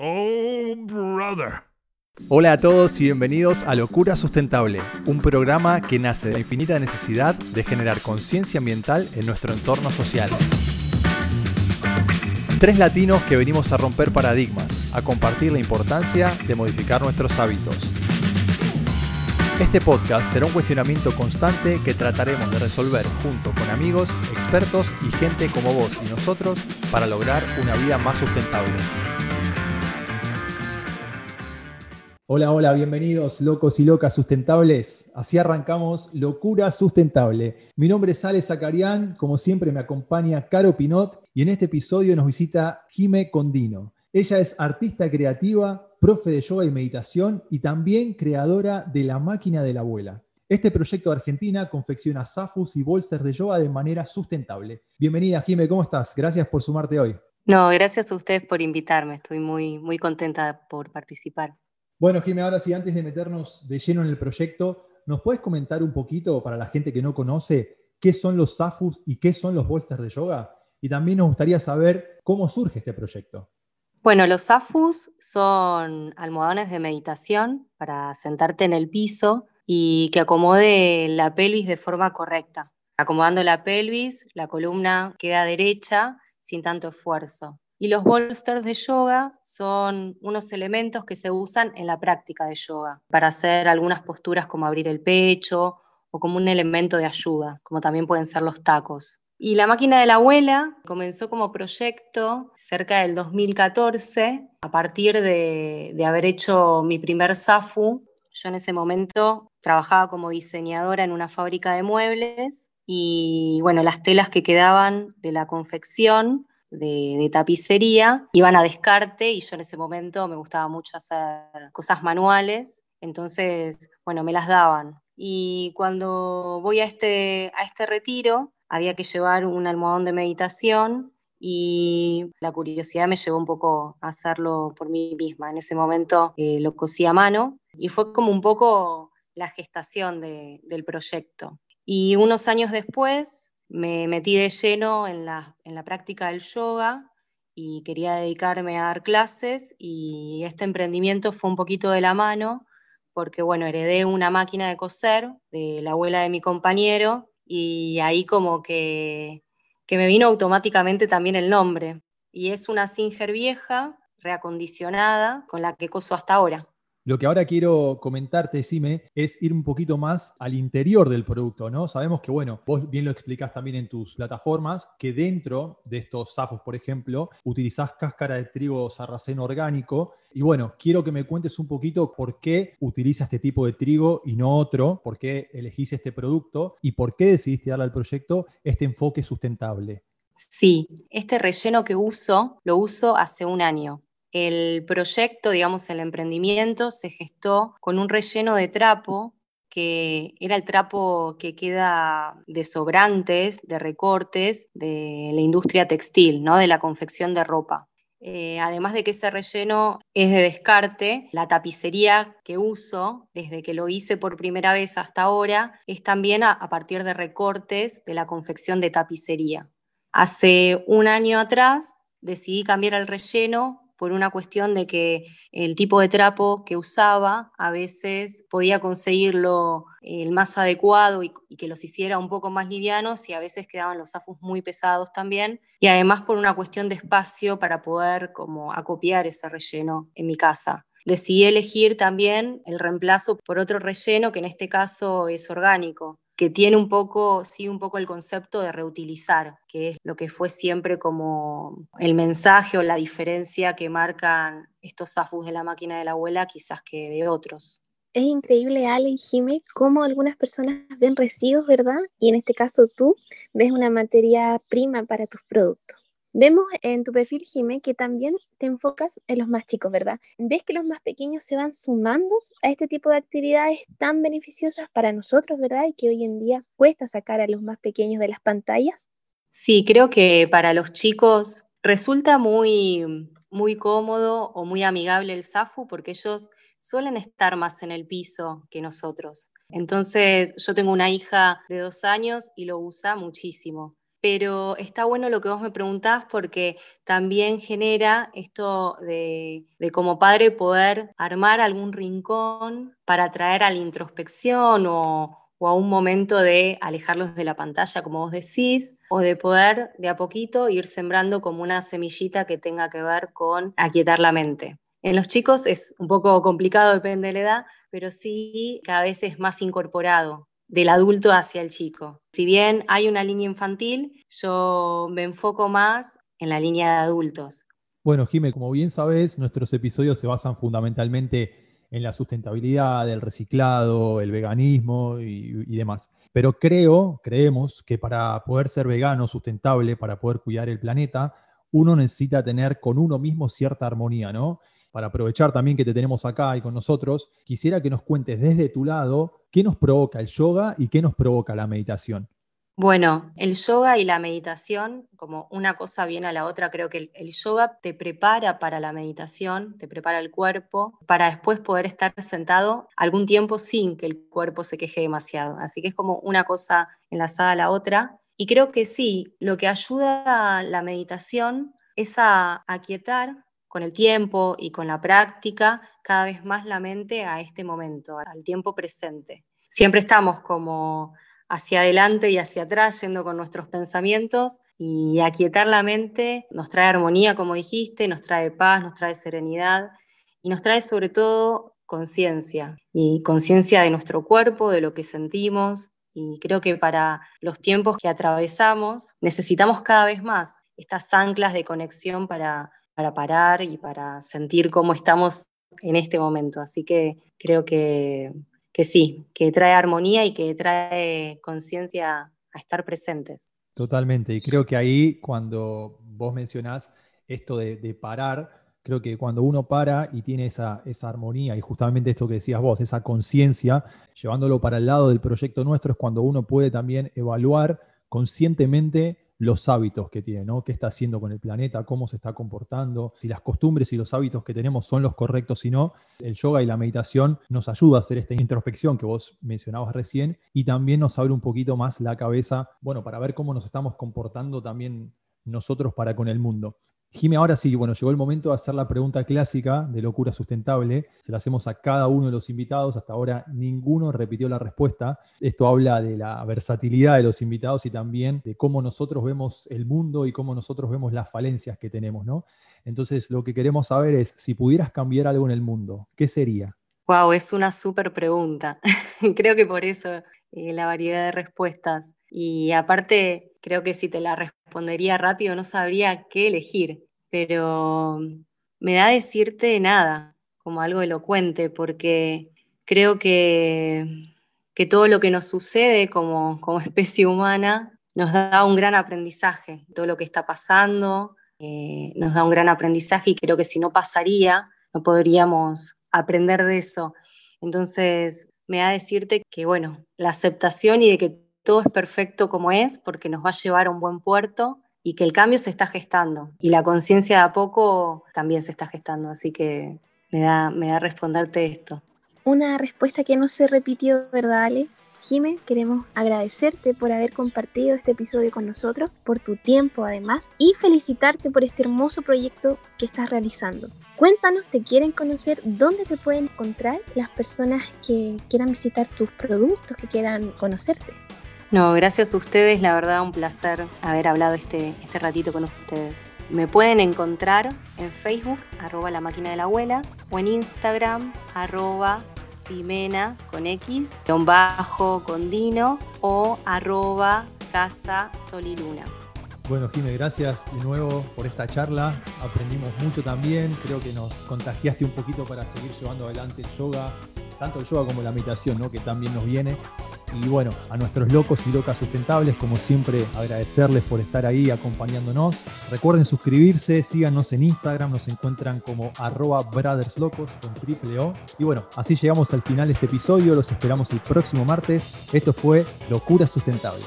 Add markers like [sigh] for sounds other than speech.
Oh, brother. Hola a todos y bienvenidos a Locura Sustentable, un programa que nace de la infinita necesidad de generar conciencia ambiental en nuestro entorno social. Tres latinos que venimos a romper paradigmas, a compartir la importancia de modificar nuestros hábitos. Este podcast será un cuestionamiento constante que trataremos de resolver junto con amigos, expertos y gente como vos y nosotros para lograr una vida más sustentable. Hola, hola, bienvenidos locos y locas sustentables. Así arrancamos Locura Sustentable. Mi nombre es Ale Zacarián, como siempre me acompaña Caro Pinot y en este episodio nos visita Jime Condino. Ella es artista creativa, profe de yoga y meditación y también creadora de La Máquina de la Abuela. Este proyecto de Argentina confecciona zafus y bolsters de yoga de manera sustentable. Bienvenida, Jime, ¿cómo estás? Gracias por sumarte hoy. No, gracias a ustedes por invitarme. Estoy muy, muy contenta por participar. Bueno, Jimé, ahora sí, antes de meternos de lleno en el proyecto, ¿nos puedes comentar un poquito para la gente que no conoce qué son los SAFUS y qué son los bolsters de yoga? Y también nos gustaría saber cómo surge este proyecto. Bueno, los SAFUS son almohadones de meditación para sentarte en el piso y que acomode la pelvis de forma correcta. Acomodando la pelvis, la columna queda derecha sin tanto esfuerzo. Y los bolsters de yoga son unos elementos que se usan en la práctica de yoga para hacer algunas posturas como abrir el pecho o como un elemento de ayuda, como también pueden ser los tacos. Y la máquina de la abuela comenzó como proyecto cerca del 2014, a partir de, haber hecho mi primer SAFU. Yo en ese momento trabajaba como diseñadora en una fábrica de muebles y bueno, las telas que quedaban de la confección de, tapicería, iban a descarte y yo en ese momento me gustaba mucho hacer cosas manuales, entonces, bueno, me las daban. Y cuando voy a este, a este retiro, había que llevar un almohadón de meditación y la curiosidad me llevó un poco a hacerlo por mí misma. En ese momento eh, lo cosí a mano y fue como un poco la gestación del proyecto. Y unos años después me metí de lleno en la, práctica del yoga y quería dedicarme a dar clases y este emprendimiento fue un poquito de la mano porque, bueno, heredé una máquina de coser de la abuela de mi compañero y ahí como que, que me vino automáticamente también el nombre. Y es una Singer vieja, reacondicionada, con la que coso hasta ahora. Lo que ahora quiero comentarte, Sime, es ir un poquito más al interior del producto, ¿no? Sabemos que, bueno, vos bien lo explicás también en tus plataformas, que dentro de estos zafos, por ejemplo, utilizás cáscara de trigo sarraceno orgánico. Y bueno, quiero que me cuentes un poquito por qué utilizas este tipo de trigo y no otro, por qué elegís este producto y por qué decidiste darle al proyecto este enfoque sustentable. Sí, este relleno que uso lo uso hace un año. El proyecto, digamos, el emprendimiento se gestó con un relleno de trapo que era el trapo que queda de sobrantes, de recortes de la industria textil, ¿no? de la confección de ropa. Eh, además de que ese relleno es de descarte, la tapicería que uso desde que lo hice por primera vez hasta ahora es también a partir de recortes de la confección de tapicería. Hace un año atrás decidí cambiar el relleno por una cuestión de que el tipo de trapo que usaba a veces podía conseguirlo el más adecuado y, que los hiciera un poco más livianos y a veces quedaban los zafos muy pesados también. Y además por una cuestión de espacio para poder como acopiar ese relleno en mi casa. Decidí elegir también el reemplazo por otro relleno que en este caso es orgánico que tiene un poco, sí, un poco el concepto de reutilizar, que es lo que fue siempre como el mensaje o la diferencia que marcan estos zafus de la máquina de la abuela quizás que de otros. Es increíble, Ale y Jime, cómo algunas personas ven residuos, ¿verdad? Y en este caso tú ves una materia prima para tus productos. Vemos en tu perfil, Jime, que también te enfocas en los más chicos, ¿verdad? ¿Ves que los más pequeños se van sumando a este tipo de actividades tan beneficiosas para nosotros, ¿verdad? Y que hoy en día cuesta sacar a los más pequeños de las pantallas. Sí, creo que para los chicos resulta muy, muy cómodo o muy amigable el SAFU porque ellos suelen estar más en el piso que nosotros. Entonces, yo tengo una hija de dos años y lo usa muchísimo. Pero está bueno lo que vos me preguntás porque también genera esto de, como padre poder armar algún rincón para traer a la introspección o, a un momento de alejarlos de la pantalla, como vos decís, o de poder de a poquito ir sembrando como una semillita que tenga que ver con aquietar la mente. En los chicos es un poco complicado, depende de la edad, pero sí cada vez es más incorporado del adulto hacia el chico. Si bien hay una línea infantil, yo me enfoco más en la línea de adultos. Bueno, Jime, como bien sabes, nuestros episodios se basan fundamentalmente en la sustentabilidad, el reciclado, el veganismo y, y, demás. Pero creo, creemos que para poder ser vegano, sustentable, para poder cuidar el planeta, uno necesita tener con uno mismo cierta armonía, ¿no? para aprovechar también que te tenemos acá y con nosotros, quisiera que nos cuentes desde tu lado qué nos provoca el yoga y qué nos provoca la meditación. Bueno, el yoga y la meditación, como una cosa viene a la otra, creo que el, yoga te prepara para la meditación, te prepara el cuerpo, para después poder estar sentado algún tiempo sin que el cuerpo se queje demasiado. Así que es como una cosa enlazada a la otra. Y creo que sí, lo que ayuda a la meditación es a aquietar con el tiempo y con la práctica cada vez más la mente a este momento, al tiempo presente. Siempre estamos como hacia adelante y hacia atrás yendo con nuestros pensamientos y aquietar la mente nos trae armonía, como dijiste, nos trae paz, nos trae serenidad y nos trae sobre todo conciencia y conciencia de nuestro cuerpo, de lo que sentimos y creo que para los tiempos que atravesamos necesitamos cada vez más estas anclas de conexión para para parar y para sentir cómo estamos en este momento. Así que creo que, que sí, que trae armonía y que trae conciencia a estar presentes. Totalmente, y creo que ahí cuando vos mencionás esto de, parar, creo que cuando uno para y tiene esa, esa armonía y justamente esto que decías vos, esa conciencia, llevándolo para el lado del proyecto nuestro, es cuando uno puede también evaluar conscientemente los hábitos que tiene, ¿no? ¿Qué está haciendo con el planeta? ¿Cómo se está comportando? Si las costumbres y los hábitos que tenemos son los correctos o no. El yoga y la meditación nos ayuda a hacer esta introspección que vos mencionabas recién y también nos abre un poquito más la cabeza, bueno, para ver cómo nos estamos comportando también nosotros para con el mundo. Jime, ahora sí, bueno, llegó el momento de hacer la pregunta clásica de locura sustentable. Se la hacemos a cada uno de los invitados. Hasta ahora ninguno repitió la respuesta. Esto habla de la versatilidad de los invitados y también de cómo nosotros vemos el mundo y cómo nosotros vemos las falencias que tenemos, ¿no? Entonces, lo que queremos saber es, si pudieras cambiar algo en el mundo, ¿qué sería? Wow, es una súper pregunta. [laughs] creo que por eso eh, la variedad de respuestas. Y aparte, creo que si te la respondería rápido no sabría qué elegir, pero me da decirte nada, como algo elocuente, porque creo que, que todo lo que nos sucede como, como [laughs] especie humana nos da un gran aprendizaje, todo lo que está pasando eh, nos da un gran aprendizaje y creo que si no pasaría, no podríamos aprender de eso. Entonces, me da decirte que, bueno, la aceptación y de que todo es perfecto como es, porque nos va a llevar a un buen puerto y que el cambio se está gestando. Y la conciencia de a poco también se está gestando, así que me da, me da responderte esto. Una respuesta que no se repitió, ¿verdad, Ale? Jime, queremos agradecerte por haber compartido este episodio con nosotros, por tu tiempo además, y felicitarte por este hermoso proyecto que estás realizando. Cuéntanos, ¿te quieren conocer? ¿Dónde te pueden encontrar las personas que quieran visitar tus productos, que quieran conocerte? No, gracias a ustedes, la verdad un placer haber hablado este, este ratito con ustedes. Me pueden encontrar en Facebook, arroba la máquina de la abuela, o en Instagram, arroba Ximena con X, con bajo con Dino o arroba casa sol y luna. Bueno, Jimé, gracias de nuevo por esta charla. Aprendimos mucho también. Creo que nos contagiaste un poquito para seguir llevando adelante el yoga, tanto el yoga como la meditación, ¿no? que también nos viene. Y bueno, a nuestros locos y locas sustentables, como siempre, agradecerles por estar ahí acompañándonos. Recuerden suscribirse, síganos en Instagram, nos encuentran como arroba brotherslocos con triple O. Y bueno, así llegamos al final de este episodio, los esperamos el próximo martes. Esto fue Locura Sustentable.